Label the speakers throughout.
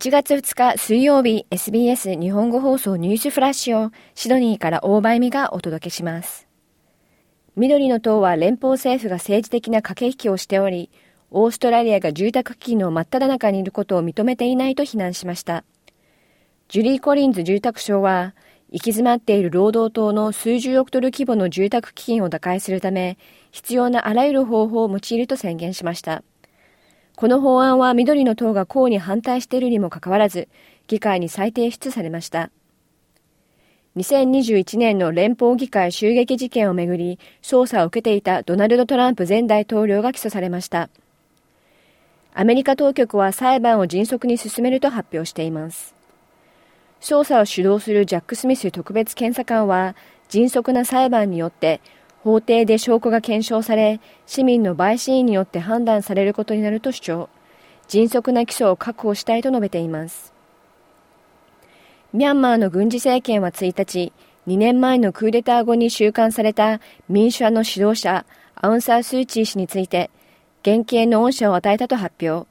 Speaker 1: 8月2日水曜日 SBS 日本語放送ニュースフラッシュをシドニーから大場恵美がお届けします。緑の党は連邦政府が政治的な駆け引きをしており、オーストラリアが住宅危機の真っ只中にいることを認めていないと非難しました。ジュリー・コリンズ住宅省は、行き詰まっている労働党の数十億ドル規模の住宅基金を打開するため、必要なあらゆる方法を用いると宣言しました。この法案は緑の党が公に反対しているにもかかわらず、議会に再提出されました。2021年の連邦議会襲撃事件をめぐり、捜査を受けていたドナルド・トランプ前大統領が起訴されました。アメリカ当局は裁判を迅速に進めると発表しています。捜査を主導するジャック・スミス特別検査官は、迅速な裁判によって法廷で証拠が検証され、市民の陪審員によって判断されることになると主張。迅速な起訴を確保したいと述べています。ミャンマーの軍事政権は1日、2年前のクーデター後に収監された民主派の指導者、アウンサー・スー・チー氏について、減刑の恩赦を与えたと発表。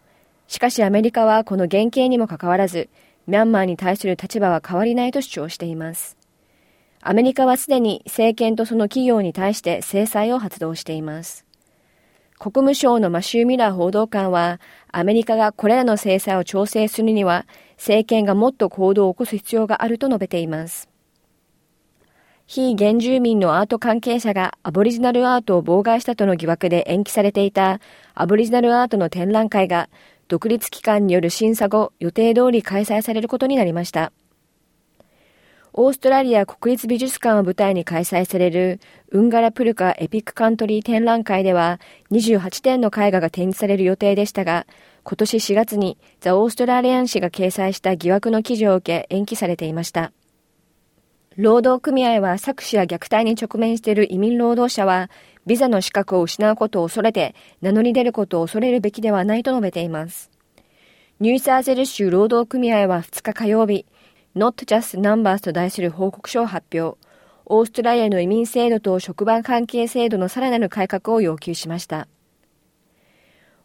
Speaker 1: しかしアメリカはこの減刑にもかかわらず、ミャンマーに対する立場は変わりないと主張しています。アメリカはすでに政権とその企業に対して制裁を発動しています。国務省のマシュー・ミラー報道官は、アメリカがこれらの制裁を調整するには、政権がもっと行動を起こす必要があると述べています。非原住民のアート関係者がアボリジナルアートを妨害したとの疑惑で延期されていたアボリジナルアートの展覧会が独立機関による審査後予定通り開催されることになりました。オーストラリア国立美術館を舞台に開催されるウンガラプルカエピックカントリー展覧会では28点の絵画が展示される予定でしたが、今年4月にザ・オーストラリアン紙が掲載した疑惑の記事を受け延期されていました。労働組合は搾取や虐待に直面している移民労働者は、ビザの資格を失うことを恐れて名乗り出ることを恐れるべきではないと述べています。ニューサーゼル州労働組合は2日火曜日、Not Just Numbers と題する報告書を発表。オーストラリアの移民制度と職場関係制度のさらなる改革を要求しました。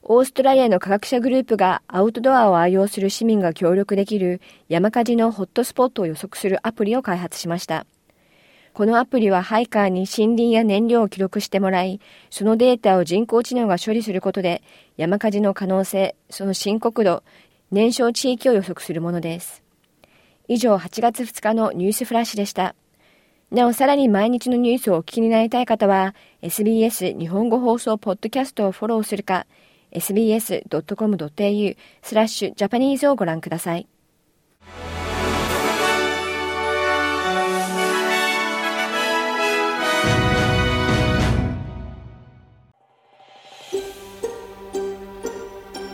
Speaker 1: オーストラリアの科学者グループがアウトドアを愛用する市民が協力できる山火事のホットスポットを予測するアプリを開発しました。このアプリはハイカーに森林や燃料を記録してもらい、そのデータを人工知能が処理することで山火事の可能性、その深刻度、燃焼地域を予測するものです。以上8月2日のニュースフラッシュでした。なお、さらに毎日のニュースをお聞きになりたい方は、SBS 日本語放送ポッドキャストをフォローするか、sbs.com.au スラッシュジャパニーズをご覧ください。